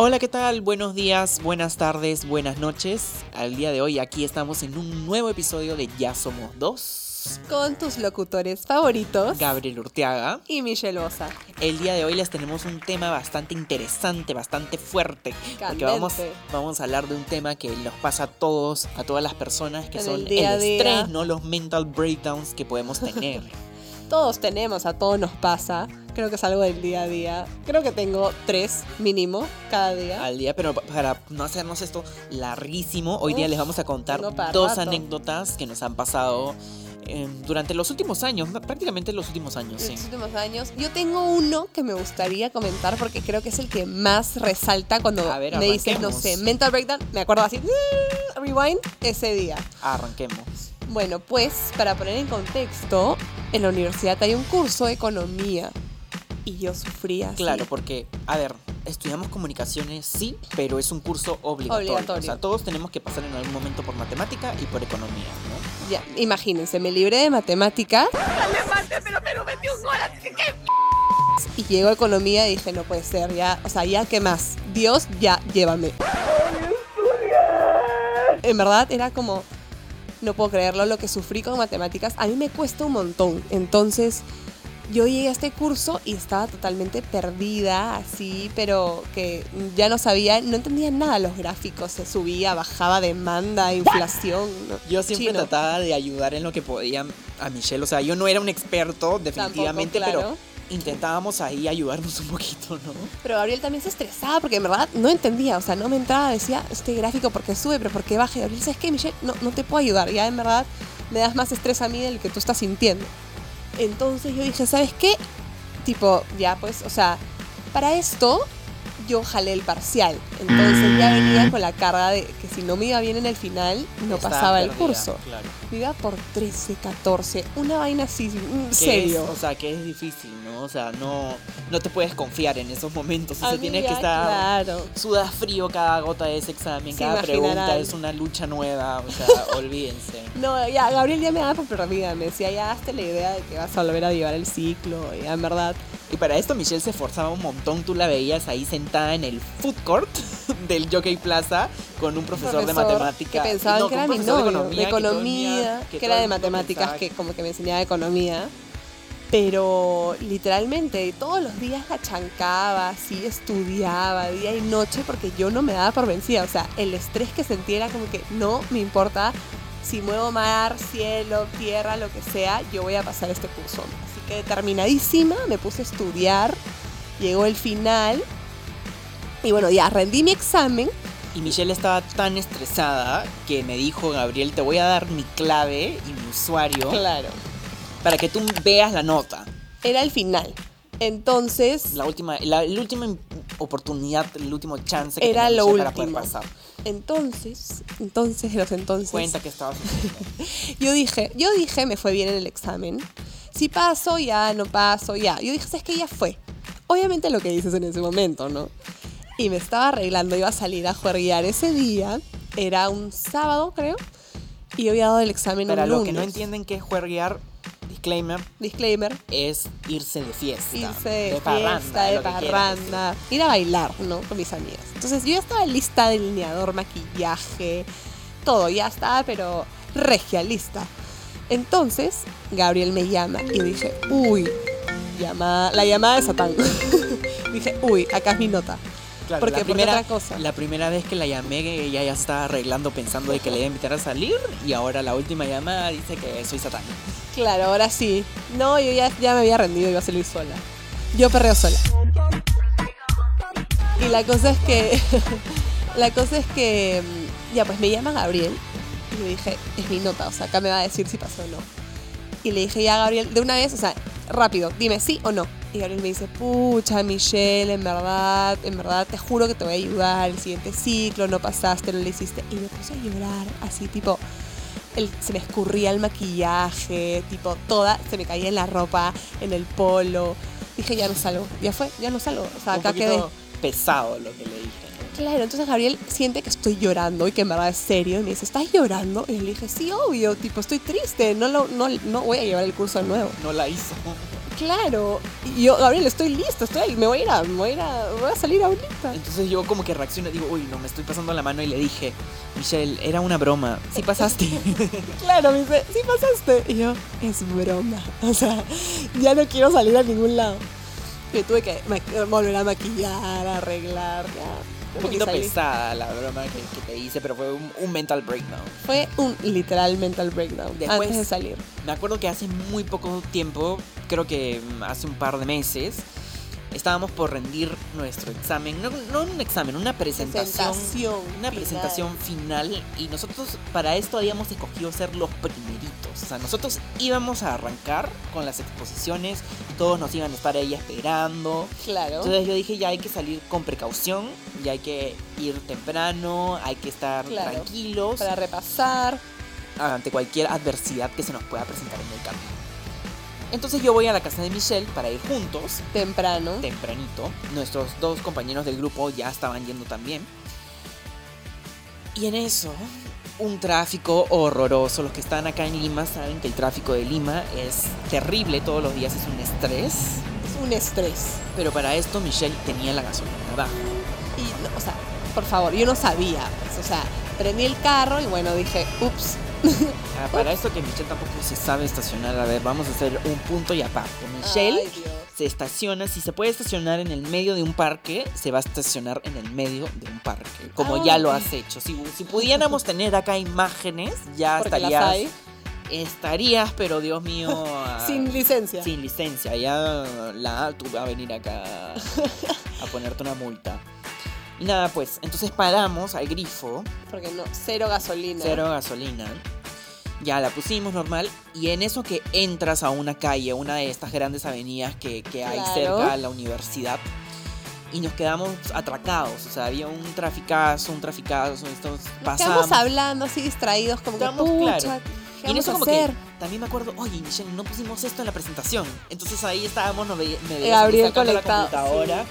Hola, ¿qué tal? Buenos días, buenas tardes, buenas noches. Al día de hoy aquí estamos en un nuevo episodio de Ya Somos Dos. Con tus locutores favoritos. Gabriel Urteaga. Y Michelle Bosa. El día de hoy les tenemos un tema bastante interesante, bastante fuerte. Porque vamos, vamos a hablar de un tema que nos pasa a todos, a todas las personas, que son el, estrés, no los mental breakdowns que podemos tener. todos tenemos, a todos nos pasa creo que es algo del día a día. Creo que tengo tres mínimo cada día. Al día, pero para no hacernos esto larguísimo, hoy día les vamos a contar dos anécdotas que nos han pasado em, durante los últimos años, prácticamente los últimos años, sí. Los últimos años. Yo tengo uno que me gustaría comentar porque creo que es el que más resalta cuando me dices, no sé, mental breakdown, me acuerdo así, rewind, ese día. Arranquemos. Bueno, pues para poner en contexto, en la universidad hay un curso de economía y yo sufría. Claro, porque, a ver, estudiamos comunicaciones, sí, pero es un curso obligatorio. O sea, todos tenemos que pasar en algún momento por matemática y por economía, ¿no? Ya, imagínense, me libré de matemática. pero, pero metí un gol, así que y llego a economía y dije, no puede ser, ya, o sea, ya, ¿qué más? Dios, ya, llévame. En verdad era como, no puedo creerlo, lo que sufrí con matemáticas, a mí me cuesta un montón. Entonces, yo llegué a este curso y estaba totalmente perdida, así, pero que ya no sabía, no entendía nada los gráficos, se subía, bajaba demanda, inflación. Yo siempre trataba de ayudar en lo que podía a Michelle, o sea, yo no era un experto definitivamente, pero intentábamos ahí ayudarnos un poquito, ¿no? Pero Gabriel también se estresaba porque en verdad no entendía, o sea, no me entraba, decía, este gráfico porque sube, pero porque baja. Y Gabriel, ¿sabes qué, Michelle? No, no te puedo ayudar, ya en verdad me das más estrés a mí del que tú estás sintiendo. Entonces yo dije, ¿sabes qué? Tipo, ya pues, o sea, para esto yo jalé el parcial. Entonces ya venía con la carga de que si no me iba bien en el final, no pasaba el curso. Me iba por 13, 14, una vaina así, serio. o sea, que es difícil, ¿no? O sea, no, no te puedes confiar en esos momentos. O sea, tienes que estar. Claro. Sudas frío cada gota de ese examen, cada pregunta es una lucha nueva. O sea, olvídense. No, ya, Gabriel ya me daba por perdida. Me decía, ya hazte la idea de que vas a volver a llevar el ciclo. Y en verdad. Y para esto Michelle se esforzaba un montón. Tú la veías ahí sentada en el food court del Jockey Plaza con un profesor, de matemáticas. Que pensaban que era mi novio, de economía, que, era de matemáticas, que como que me enseñaba economía. Pero literalmente todos los días la chancaba, así estudiaba día y noche porque yo no me daba por vencida. O sea, el estrés que sentía era como que no me importa si muevo mar, cielo, tierra, lo que sea, yo voy a pasar este curso. Así que determinadísima, me puse a estudiar, llegó el final y bueno, ya rendí mi examen. Y Michelle estaba tan estresada que me dijo, Gabriel, te voy a dar mi clave y mi usuario. Claro. Para que tú veas la nota. Era el final. Entonces. La última, la, última oportunidad, el último chance que era lo último. para poder pasar. Entonces, entonces, los entonces. Cuenta que estabas. yo dije, yo dije, me fue bien en el examen. Si paso, ya, no paso, ya. Yo dije, ¿sabes que Ya fue. Obviamente lo que dices en ese momento, ¿no? Y me estaba arreglando, iba a salir a juerguear ese día. Era un sábado, creo. Y yo había dado el examen Para un los que no entienden qué es juerguear, disclaimer. Disclaimer. Es irse de fiesta. Irse de, de parranda, de parranda. Ir a bailar, ¿no? Con mis amigas. Entonces yo ya estaba lista delineador, maquillaje, todo. Ya estaba, pero regia, lista. Entonces, Gabriel me llama y dije, uy, llamada, la llamada de Satán. dije, uy, acá es mi nota. porque la primera, cosa. la primera vez que la llamé, ella ya estaba arreglando pensando de que le iba a invitar a salir y ahora la última llamada dice que soy Satán. Claro, ahora sí. No, yo ya, ya me había rendido, iba a salir sola. Yo perreo sola. Y la cosa es que. la cosa es que. Mm, ya, pues me llama Gabriel. Y le dije, es mi nota, o sea, acá me va a decir si pasó o no. Y le dije, ya, Gabriel, de una vez, o sea, rápido, dime sí o no. Y Gabriel me dice, pucha, Michelle, en verdad, en verdad, te juro que te voy a ayudar. El siguiente ciclo, no pasaste, no lo hiciste. Y me puse a llorar, así, tipo, se me escurría el maquillaje, tipo, toda, se me caía en la ropa, en el polo. Dije, ya no salgo, ya fue, ya no salgo. O sea, acá quedé. pesado lo que le dije. Claro, entonces Gabriel siente que estoy llorando y que en verdad es serio. Y me dice, ¿estás llorando? Y le dije, sí, obvio, tipo, estoy triste, no, lo, no, no voy a llevar el curso de nuevo. No la hizo. Claro. Y yo, Gabriel, estoy listo, estoy, me voy a ir a, me voy a, ir a, voy a salir ahorita. Entonces yo como que reacciono, digo, uy, no, me estoy pasando la mano y le dije, Michelle, era una broma, sí pasaste. claro, me dice, sí pasaste. Y yo, es broma. O sea, ya no quiero salir a ningún lado. Y tuve que volver a maquillar, arreglar, ya un poquito pesada la broma que, te hice, pero fue un, mental breakdown. Fue un literal mental breakdown Después, antes de salir. Me acuerdo que hace muy poco tiempo, creo que hace un par de meses, estábamos por rendir nuestro examen, no, un examen, una presentación, una presentación final y nosotros para esto habíamos escogido ser los primeritos, o sea, nosotros íbamos a arrancar con las exposiciones, todos nos iban a estar ahí esperando, claro. Entonces yo dije ya hay que salir con precaución, ya hay que ir temprano, hay que estar tranquilos para repasar ante cualquier adversidad que se nos pueda presentar en el camino. Entonces yo voy a la casa de Michelle para ir juntos. Temprano. Tempranito. Nuestros dos compañeros del grupo ya estaban yendo también. Y en eso, un tráfico horroroso. Los que están acá en Lima saben que el tráfico de Lima es terrible. Todos los días es un estrés. Es un estrés. Pero para esto Michelle tenía la gasolina abajo. Y, o sea, por favor, yo no sabía. Pues, o sea, prendí el carro y bueno, dije, ups, Ah, para esto que Michelle tampoco se sabe estacionar, a ver, vamos a hacer un punto y aparte. Michelle se estaciona, si se puede estacionar en el medio de un parque, se va a estacionar en el medio de un parque, como ah, ya lo has hecho. Si, si pudiéramos tener acá imágenes, ya estarías estarías, pero Dios mío. sin licencia. Sin licencia. Ya la tú va a venir acá a ponerte una multa. Y nada, pues, entonces paramos al grifo. Porque no, cero gasolina. Cero gasolina. Ya la pusimos normal. Y en eso que entras a una calle, una de estas grandes avenidas que, hay cerca a la universidad. Y nos quedamos atracados. O sea, había un traficazo, un traficazo. Estos Estamos hablando así distraídos, como que pucha, y en eso como que también me acuerdo, oye Michelle, no pusimos esto en la presentación. Entonces ahí estábamos, me veíamos Gabriel conectado. La computadora.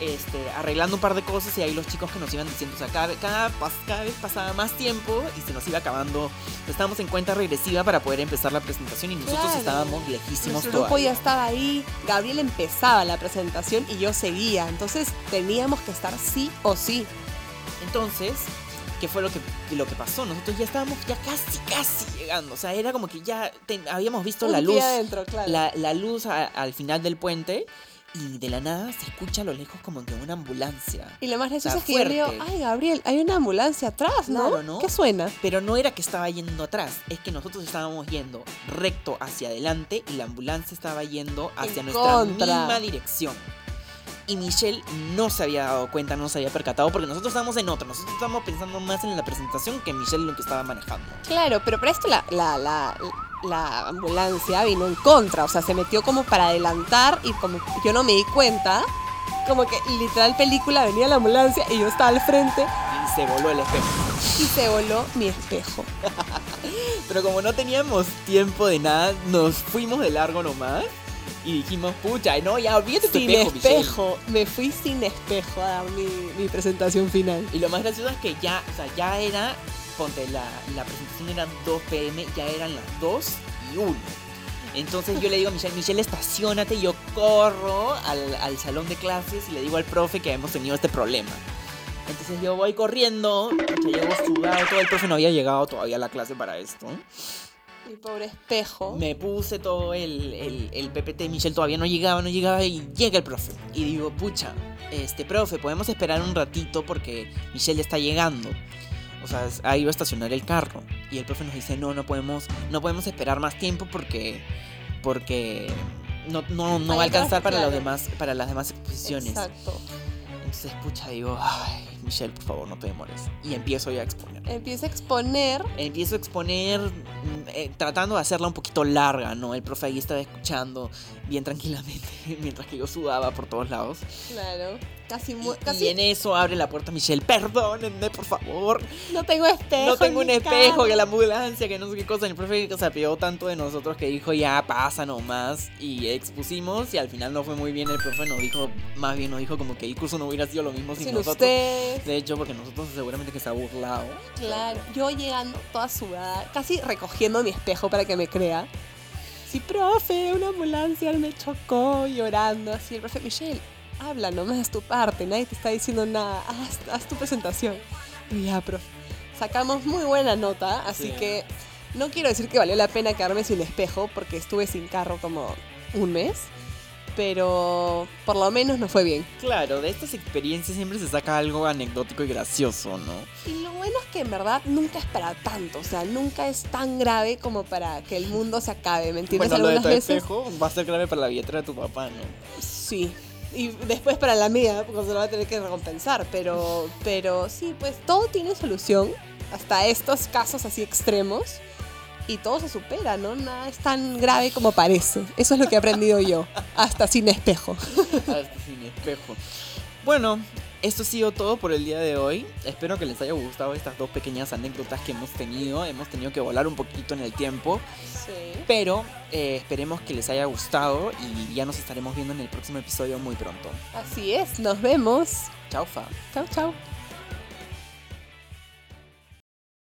Este, arreglando un par de cosas y ahí los chicos que nos iban diciendo, o sea, cada, cada, vez pasaba más tiempo y se nos iba acabando. Estábamos en cuenta regresiva para poder empezar la presentación y nosotros estábamos lejísimos Nuestro grupo ya estaba ahí, Gabriel empezaba la presentación y yo seguía, entonces teníamos que estar sí o sí. Entonces, ¿qué fue lo que, lo que pasó? Nosotros ya estábamos ya casi, casi llegando. O sea, era como que ya habíamos visto la luz. la, luz al final del puente y de la nada se escucha a lo lejos como que una ambulancia. Y lo más gracioso es que yo digo, ay Gabriel, hay una ambulancia atrás, ¿no? ¿no? ¿Qué suena? Pero no era que estaba yendo atrás, es que nosotros estábamos yendo recto hacia adelante y la ambulancia estaba yendo hacia nuestra misma dirección. Y Michelle no se había dado cuenta, no se había percatado, porque nosotros estábamos en otro. Nosotros estábamos pensando más en la presentación que Michelle lo que estaba manejando. Claro, pero para esto la, la, la la ambulancia vino en contra, o sea, se metió como para adelantar y como yo no me di cuenta, como que literal película venía la ambulancia y yo estaba al frente. Y se voló el espejo. Y se voló mi espejo. Pero como no teníamos tiempo de nada, nos fuimos de largo nomás. Y dijimos, pucha, no, ya olvídate tu sin espejo. me fui sin espejo a dar mi, mi presentación final. Y lo más gracioso es que ya, o sea, ya era ponte, la, la presentación era 2 pm, ya eran las 2 y 1. Entonces yo le digo a Michelle, Michelle, estacionate, yo corro al, al, salón de clases y le digo al profe que hemos tenido este problema. Entonces yo voy corriendo, llego sudado, todo el profe no había llegado todavía a la clase para esto. Mi pobre espejo. Me puse todo el, el, el PPT, Michelle todavía no llegaba, no llegaba y llega el profe. Y digo, pucha, este profe, podemos esperar un ratito porque Michelle está llegando. O sea, ahí va a estacionar el carro. Y el profe nos dice, no, no podemos, no podemos esperar más tiempo porque, porque no, no, no va a alcanzar para, los demás, para las demás exposiciones. Exacto. Entonces, pucha, digo, ay, Michelle, por favor, no te demores. Y empiezo ya a exponer. Empiezo a exponer. Empiezo a exponer, mm, eh, tratando de hacerla un poquito larga, ¿no? El profe ahí estaba escuchando bien tranquilamente, mientras que yo sudaba por todos lados. Claro. Casi, y, en eso abre la puerta Michelle, perdónenme, por favor. No tengo espejo. No tengo un espejo, que la ambulancia, que no sé qué cosa. El profe se apió tanto de nosotros que dijo, ya pasa nomás. Y expusimos y al final no fue muy bien. El profe nos dijo, más bien nos dijo como que el curso no hubiera sido lo mismo sin, nosotros. De hecho, porque nosotros seguramente que se ha burlado. Claro, yo llegando toda sudada, casi recogiendo mi espejo para que me crea. Sí, profe, una ambulancia me chocó llorando. Así, el profe, Michelle, habla nomás tu parte, nadie te está diciendo nada, haz, tu presentación. Y ya, profe. Sacamos muy buena nota, así que no quiero decir que valió la pena quedarme sin espejo porque estuve sin carro como un mes pero por lo menos no fue bien. Claro, de estas experiencias siempre se saca algo anecdótico y gracioso, ¿no? Y lo bueno es que en verdad nunca es para tanto, o sea, nunca es tan grave como para que el mundo se acabe, ¿me entiendes? Bueno, lo de tu espejo va a ser grave para la billetera de tu papá, ¿no? Sí. Y después para la mía, porque se lo va a tener que recompensar, pero, pero sí, pues todo tiene solución, hasta estos casos así extremos y todo se supera, ¿no? Nada es tan grave como parece. Eso es lo que he aprendido yo, hasta sin espejo. hasta sin espejo. Bueno, esto ha sido todo por el día de hoy. Espero que les haya gustado estas dos pequeñas anécdotas que hemos tenido. Hemos tenido que volar un poquito en el tiempo. Sí. Pero eh, esperemos que les haya gustado y ya nos estaremos viendo en el próximo episodio muy pronto. Así es, nos vemos. Chao, Fa. Chao, chao.